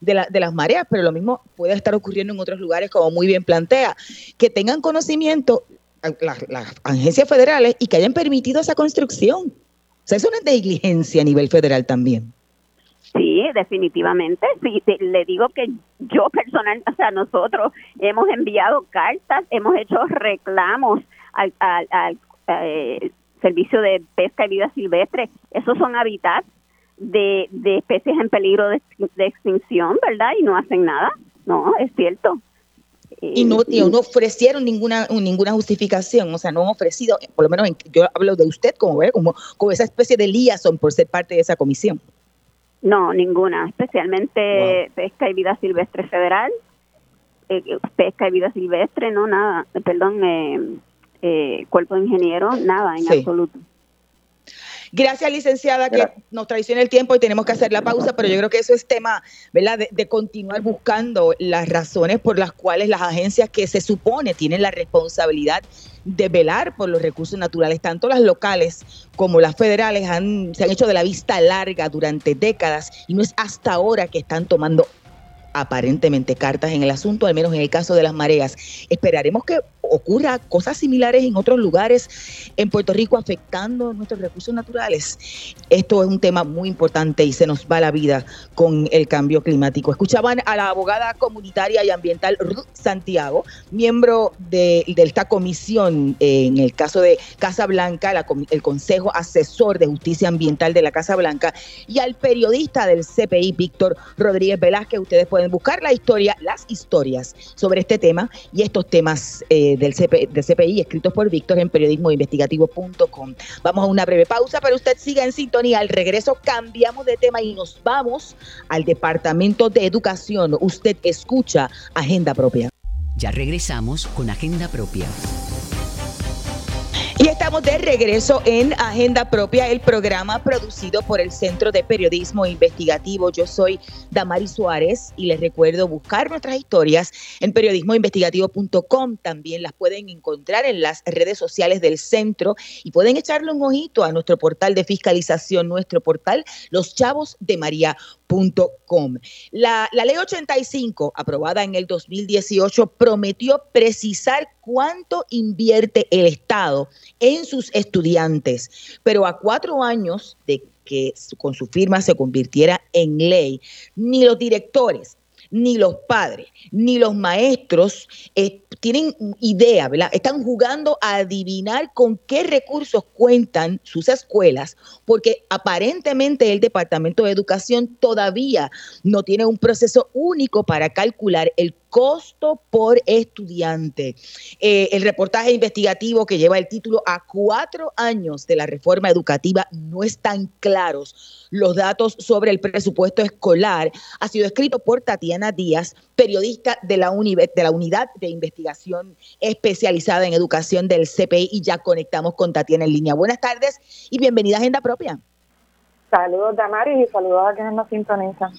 de, la, de las mareas, pero lo mismo puede estar ocurriendo en otros lugares, como muy bien plantea. Que tengan conocimiento las, las agencias federales y que hayan permitido esa construcción. O sea, es una negligencia a nivel federal también. Sí, definitivamente. Sí, le digo que yo personal, o sea, nosotros hemos enviado cartas, hemos hecho reclamos al, al, eh, servicio de pesca y vida silvestre. Esos son hábitats de, de especies en peligro de, extinción, ¿verdad? Y no hacen nada. No, es cierto. Y no, y no ofrecieron ninguna ninguna justificación, o sea, no han ofrecido, por lo menos yo hablo de usted como, como, como esa especie de liaison por ser parte de esa comisión. No, ninguna, especialmente pesca y vida silvestre federal, eh, pesca y vida silvestre, no, nada, perdón, eh, eh, cuerpo de ingeniero, nada en absoluto. Gracias, licenciada, que nos traiciona el tiempo y tenemos que hacer la pausa, pero yo creo que eso es tema, ¿verdad?, de, de, continuar buscando las razones por las cuales las agencias que se supone tienen la responsabilidad de velar por los recursos naturales, tanto las locales como las federales han, se han hecho de la vista larga durante décadas y no es hasta ahora que están tomando aparentemente cartas en el asunto, al menos en el caso de las mareas. Esperaremos que ocurra cosas similares en otros lugares en Puerto Rico afectando nuestros recursos naturales. Esto es un tema muy importante y se nos va la vida con el cambio climático. Escuchaban a la abogada comunitaria y ambiental Ruth Santiago, miembro de, esta comisión en el caso de Casa Blanca, el Consejo Asesor de Justicia Ambiental de la Casa Blanca, y al periodista del CPI, Víctor Rodríguez Velázquez. Ustedes pueden buscar la historia, las historias sobre este tema y estos temas eh, del, CPI escritos por Víctor en periodismoinvestigativo.com. Vamos a una breve pausa, pero usted siga en sintonía. Al regreso cambiamos de tema y nos vamos al Departamento de Educación. Usted escucha Agenda Propia. Ya regresamos con Agenda Propia. Estamos de regreso en Agenda Propia, el programa producido por el Centro de Periodismo Investigativo. Yo soy Damari Suárez y les recuerdo buscar nuestras historias en periodismoinvestigativo.com. También las pueden encontrar en las redes sociales del centro y pueden echarle un ojito a nuestro portal de fiscalización, nuestro portal Los Chavos de María la, la ley 85, aprobada en el 2018, prometió precisar cuánto invierte el Estado en sus estudiantes, pero a cuatro años de que con su firma se convirtiera en ley, ni los directores, ni los padres, ni los maestros eh, tienen idea, ¿verdad? Están jugando a adivinar con qué recursos cuentan sus escuelas, porque aparentemente el Departamento de Educación todavía no tiene un proceso único para calcular el costo por estudiante. Eh, el reportaje investigativo que lleva el título A cuatro años de la reforma educativa no están claros. Los datos sobre el presupuesto escolar ha sido escrito por Tatiana Díaz, periodista de la, de la Unidad de Investigación Especializada en Educación del CPI y ya conectamos con Tatiana en línea. Buenas tardes y bienvenida a Agenda Propia. Saludos, Damaris, y saludos a quienes nos sintonizan.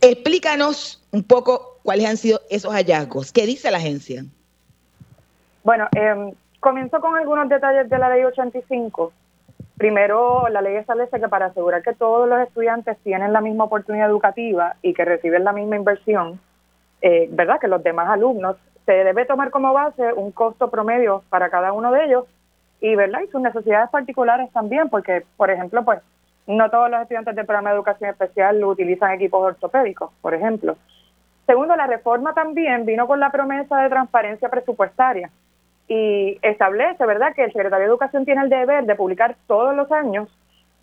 Explícanos un poco cuáles han sido esos hallazgos. ¿Qué dice la agencia? Bueno, eh, comienzo con algunos detalles de la ley 85. Primero, la ley establece que para asegurar que todos los estudiantes tienen la misma oportunidad educativa y que reciben la misma inversión, eh, ¿verdad? Que los demás alumnos, se debe tomar como base un costo promedio para cada uno de ellos y, ¿verdad? y sus necesidades particulares también, porque, por ejemplo, pues no todos los estudiantes del programa de educación especial utilizan equipos ortopédicos, por ejemplo. Segundo, la reforma también vino con la promesa de transparencia presupuestaria y establece, ¿verdad?, que el secretario de Educación tiene el deber de publicar todos los años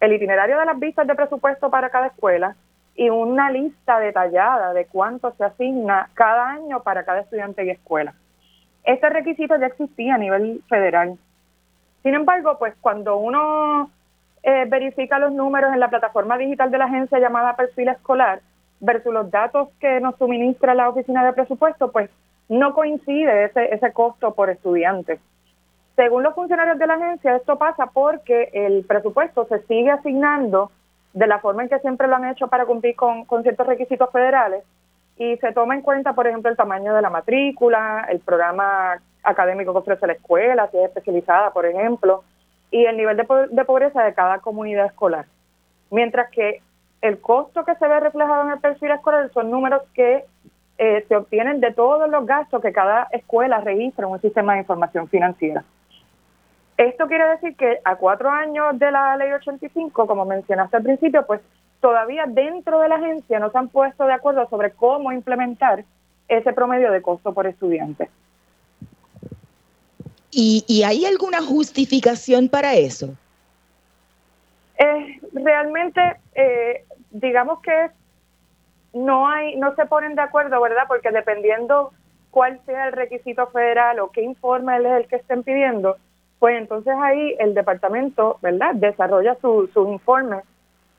el itinerario de las vistas de presupuesto para cada escuela y una lista detallada de cuánto se asigna cada año para cada estudiante y escuela. Este requisito ya existía a nivel federal. Sin embargo, pues cuando uno eh, verifica los números en la plataforma digital de la agencia llamada Perfil Escolar versus los datos que nos suministra la oficina de presupuesto, pues no coincide ese, ese costo por estudiante. Según los funcionarios de la agencia, esto pasa porque el presupuesto se sigue asignando de la forma en que siempre lo han hecho para cumplir con, ciertos requisitos federales y se toma en cuenta, por ejemplo, el tamaño de la matrícula, el programa académico que ofrece la escuela, si es especializada, por ejemplo, y el nivel de, pobreza de cada comunidad escolar. Mientras que el costo que se ve reflejado en el perfil escolar son números que eh, se obtienen de todos los gastos que cada escuela registra en un sistema de información financiera. Esto quiere decir que a cuatro años de la ley 85, como mencionaste al principio, pues todavía dentro de la agencia no se han puesto de acuerdo sobre cómo implementar ese promedio de costo por estudiante. ¿Y, hay alguna justificación para eso? Eh, realmente, eh, digamos que no hay, no se ponen de acuerdo, ¿verdad? Porque dependiendo cuál sea el requisito federal o qué informe es el que estén pidiendo, pues entonces ahí el departamento, ¿verdad? Desarrolla sus su informes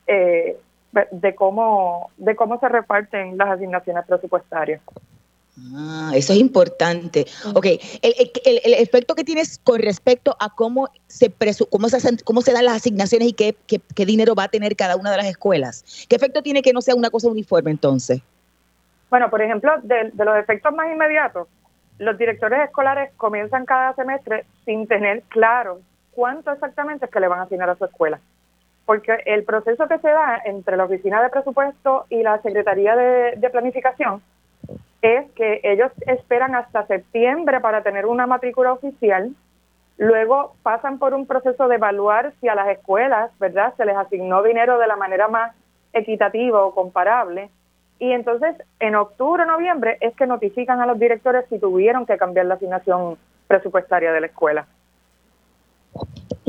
eh, de cómo de cómo se reparten las asignaciones presupuestarias. Ah, eso es importante. Ok, el, el, efecto que tienes con respecto a cómo se, cómo se, cómo se dan las asignaciones y qué, qué, dinero va a tener cada una de las escuelas. ¿Qué efecto tiene que no sea una cosa uniforme entonces? Bueno, por ejemplo, de, de los efectos más inmediatos, los directores escolares comienzan cada semestre sin tener claro cuánto exactamente es que le van a asignar a su escuela. Porque el proceso que se da entre la Oficina de Presupuesto y la Secretaría de, Planificación es que ellos esperan hasta septiembre para tener una matrícula oficial, luego pasan por un proceso de evaluar si a las escuelas, ¿verdad?, se les asignó dinero de la manera más equitativa o comparable, y entonces, en octubre o noviembre es que notifican a los directores si tuvieron que cambiar la asignación presupuestaria de la escuela.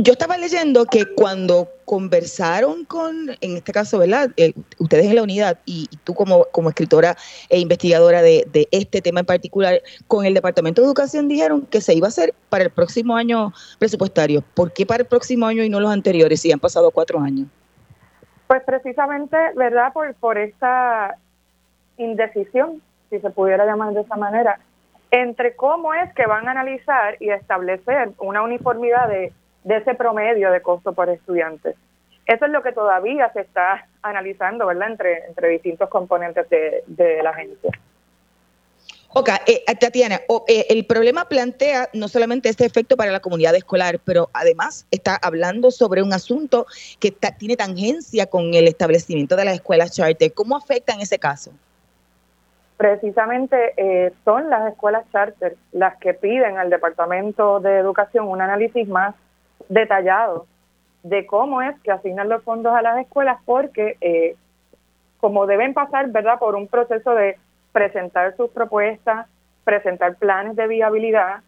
Yo estaba leyendo que cuando conversaron con, en este caso, ¿verdad? Eh, ustedes en la unidad y, tú como, como escritora e investigadora de, de, este tema en particular, con el Departamento de Educación dijeron que se iba a hacer para el próximo año presupuestario. ¿Por qué para el próximo año y no los anteriores si han pasado cuatro años? Pues precisamente, ¿verdad? Por, por esta indecisión, si se pudiera llamar de esa manera, entre cómo es que van a analizar y establecer una uniformidad de, ese promedio de costo por estudiante. Eso es lo que todavía se está analizando, ¿verdad?, entre, entre distintos componentes de, de la agencia. Ok, eh, Tatiana, eh, el problema plantea no solamente este efecto para la comunidad escolar, pero además está hablando sobre un asunto que tiene tangencia con el establecimiento de las escuelas charter. ¿Cómo afecta en ese caso? precisamente eh, son las escuelas charter las que piden al Departamento de Educación un análisis más detallado de cómo es que asignan los fondos a las escuelas, porque eh, como deben pasar, ¿verdad?, por un proceso de presentar sus propuestas, presentar planes de viabilidad,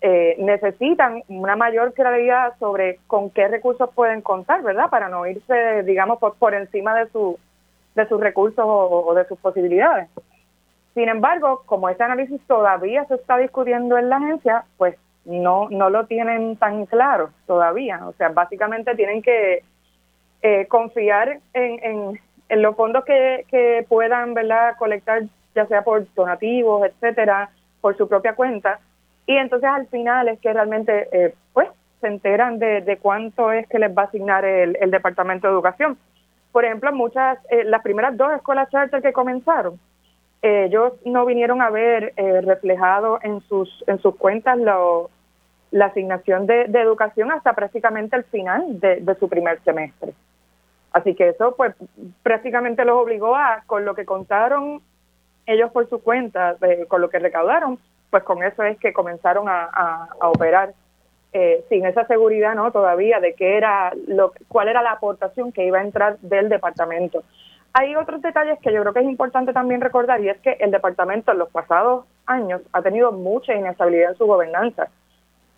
eh, necesitan una mayor claridad sobre con qué recursos pueden contar, ¿verdad?, para no irse, digamos, por, por encima de, su, de sus recursos o de sus posibilidades. Sin embargo, como ese análisis todavía se está discutiendo en la agencia, pues no, no lo tienen tan claro todavía. O sea, básicamente tienen que eh, confiar en, en, los fondos que, que puedan ¿verdad? colectar, ya sea por donativos, etcétera, por su propia cuenta. Y entonces al final es que realmente eh, pues se enteran de, de, cuánto es que les va a asignar el, el Departamento de Educación. Por ejemplo, muchas, eh, las primeras dos escuelas charter que comenzaron, ellos no vinieron a ver eh, reflejado en sus en sus cuentas la asignación de, educación hasta prácticamente el final de, su primer semestre. Así que eso pues prácticamente los obligó a, con lo que contaron ellos por su cuenta, con lo que recaudaron, pues con eso es que comenzaron a, operar. Eh, sin esa seguridad no todavía de qué era lo cuál era la aportación que iba a entrar del departamento. Hay otros detalles que yo creo que es importante también recordar y es que el departamento en los pasados años ha tenido mucha inestabilidad en su gobernanza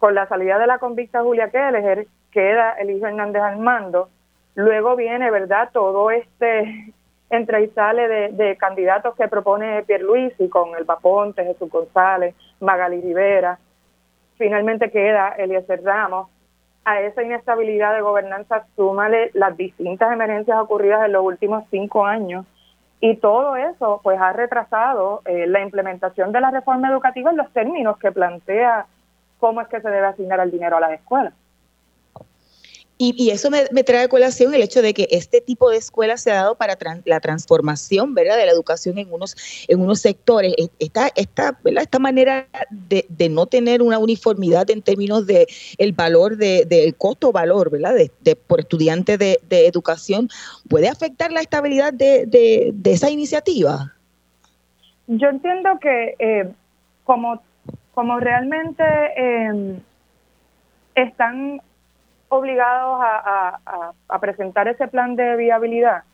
con la salida de la convicta Julia Keller queda Elisa Hernández al mando luego viene verdad todo este entra y sale de, candidatos que propone Pierluisi con el Paponte, Jesús González, Magali Rivera. Finalmente queda Eliezer Ramos. A esa inestabilidad de gobernanza súmale las distintas emergencias ocurridas en los últimos cinco años y todo eso pues ha retrasado eh, la implementación de la reforma educativa en los términos que plantea cómo es que se debe asignar el dinero a las escuelas. Y, eso me, trae a colación el hecho de que este tipo de escuelas se ha dado para la transformación ¿verdad? de la educación en unos, en unos sectores. E, esta, esta, ¿verdad? esta manera de, no tener una uniformidad en términos de el valor, del de, costo-valor ¿verdad? De, por estudiante de, educación, ¿puede afectar la estabilidad de, esa iniciativa? Yo entiendo que eh, como, como realmente eh, están obligados a, presentar ese plan de viabilidad,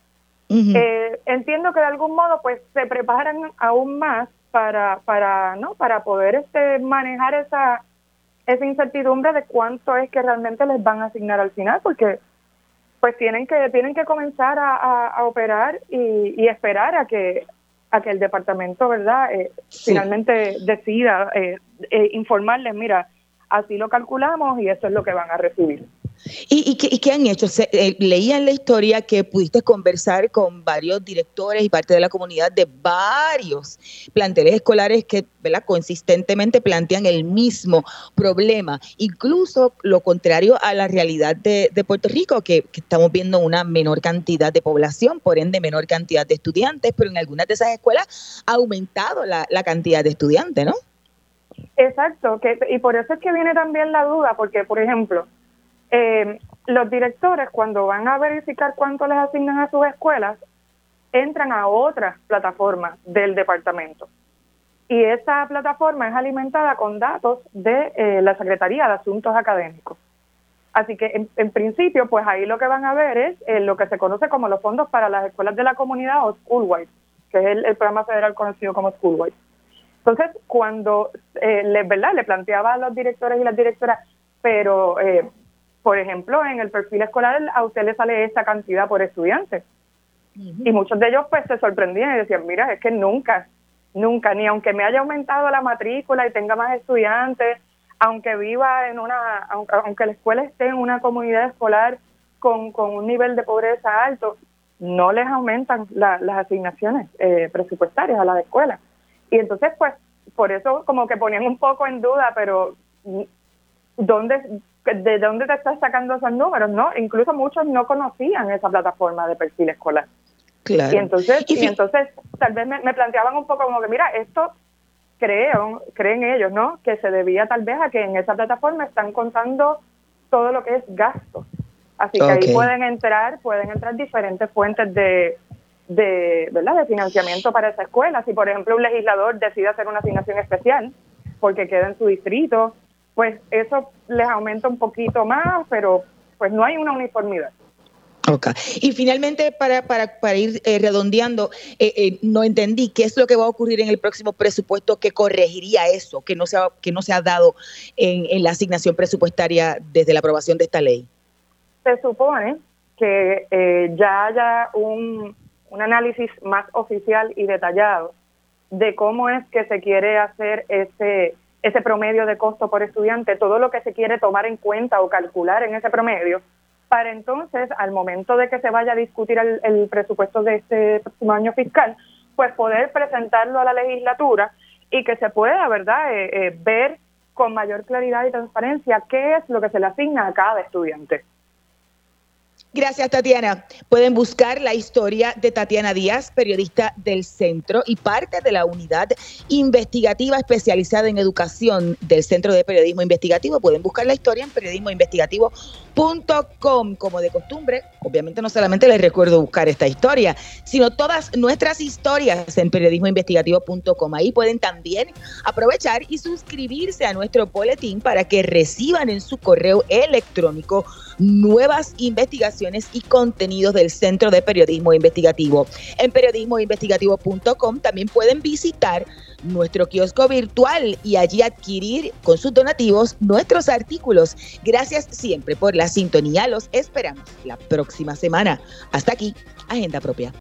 eh, entiendo que de algún modo pues se preparan aún más para para no para poder este manejar esa esa incertidumbre de cuánto es que realmente les van a asignar al final porque pues tienen que tienen que comenzar a, operar y, esperar a que a que el departamento verdad eh, finalmente decida eh, informarles mira así lo calculamos y eso es lo que van a recibir ¿Y, qué, han hecho? Eh, leía en la historia que pudiste conversar con varios directores y parte de la comunidad de varios planteles escolares que ¿verdad? consistentemente plantean el mismo problema, incluso lo contrario a la realidad de, Puerto Rico, que, estamos viendo una menor cantidad de población, por ende menor cantidad de estudiantes, pero en algunas de esas escuelas ha aumentado la, la cantidad de estudiantes, ¿no? Exacto, que, y por eso es que viene también la duda, porque, por ejemplo, eh, los directores cuando van a verificar cuánto les asignan a sus escuelas, entran a otras plataformas del departamento. Y esa plataforma es alimentada con datos de eh, la Secretaría de Asuntos Académicos. Así que en, principio, pues ahí lo que van a ver es eh, lo que se conoce como los fondos para las escuelas de la comunidad o Schoolwide, que es el, programa federal conocido como Schoolwide. Entonces, cuando eh, le, ¿verdad? le planteaba a los directores y las directoras, pero eh, por ejemplo, en el perfil escolar a usted le sale esta cantidad por estudiante. Y muchos de ellos pues se sorprendían y decían, mira, es que nunca, nunca, ni aunque me haya aumentado la matrícula y tenga más estudiantes, aunque viva en una, aunque, la escuela esté en una comunidad escolar con, un nivel de pobreza alto, no les aumentan las asignaciones eh, presupuestarias a las escuelas. Y entonces, pues, por eso como que ponían un poco en duda, pero ¿dónde, ¿de dónde te estás sacando esos números? no Incluso muchos no conocían esa plataforma de perfil escolar. Claro. Y entonces, y, entonces tal vez me, planteaban un poco como que, mira, esto creo, creen ellos, ¿no? Que se debía tal vez a que en esa plataforma están contando todo lo que es gasto. Así que ahí pueden entrar, pueden entrar diferentes fuentes de, de, ¿verdad? de financiamiento para esa escuela. Si, por ejemplo, un legislador decide hacer una asignación especial porque queda en su distrito pues eso les aumenta un poquito más, pero pues no hay una uniformidad. Ok. Y finalmente, para, para, para ir eh, redondeando, eh, eh, no entendí qué es lo que va a ocurrir en el próximo presupuesto que corregiría eso, que no se ha, que no se ha dado en, en la asignación presupuestaria desde la aprobación de esta ley. Se supone que ya haya un, un análisis más oficial y detallado de cómo es que se quiere hacer ese ese promedio de costo por estudiante, todo lo que se quiere tomar en cuenta o calcular en ese promedio, para entonces, al momento de que se vaya a discutir el, presupuesto de este próximo año fiscal, pues poder presentarlo a la legislatura y que se pueda, ¿verdad?, eh, eh, ver con mayor claridad y transparencia qué es lo que se le asigna a cada estudiante. Gracias, Tatiana. Pueden buscar la historia de Tatiana Díaz, periodista del centro y parte de la unidad investigativa especializada en educación del Centro de Periodismo Investigativo. Pueden buscar la historia en periodismoinvestigativo.com. Como de costumbre, obviamente no solamente les recuerdo buscar esta historia, sino todas nuestras historias en periodismoinvestigativo.com. Ahí pueden también aprovechar y suscribirse a nuestro boletín para que reciban en su correo electrónico nuevas investigaciones y contenidos del Centro de Periodismo Investigativo. En periodismoinvestigativo.com también pueden visitar nuestro kiosco virtual y allí adquirir con sus donativos nuestros artículos. Gracias siempre por sintonía. Los esperamos la próxima semana. Hasta aquí, Agenda Propia.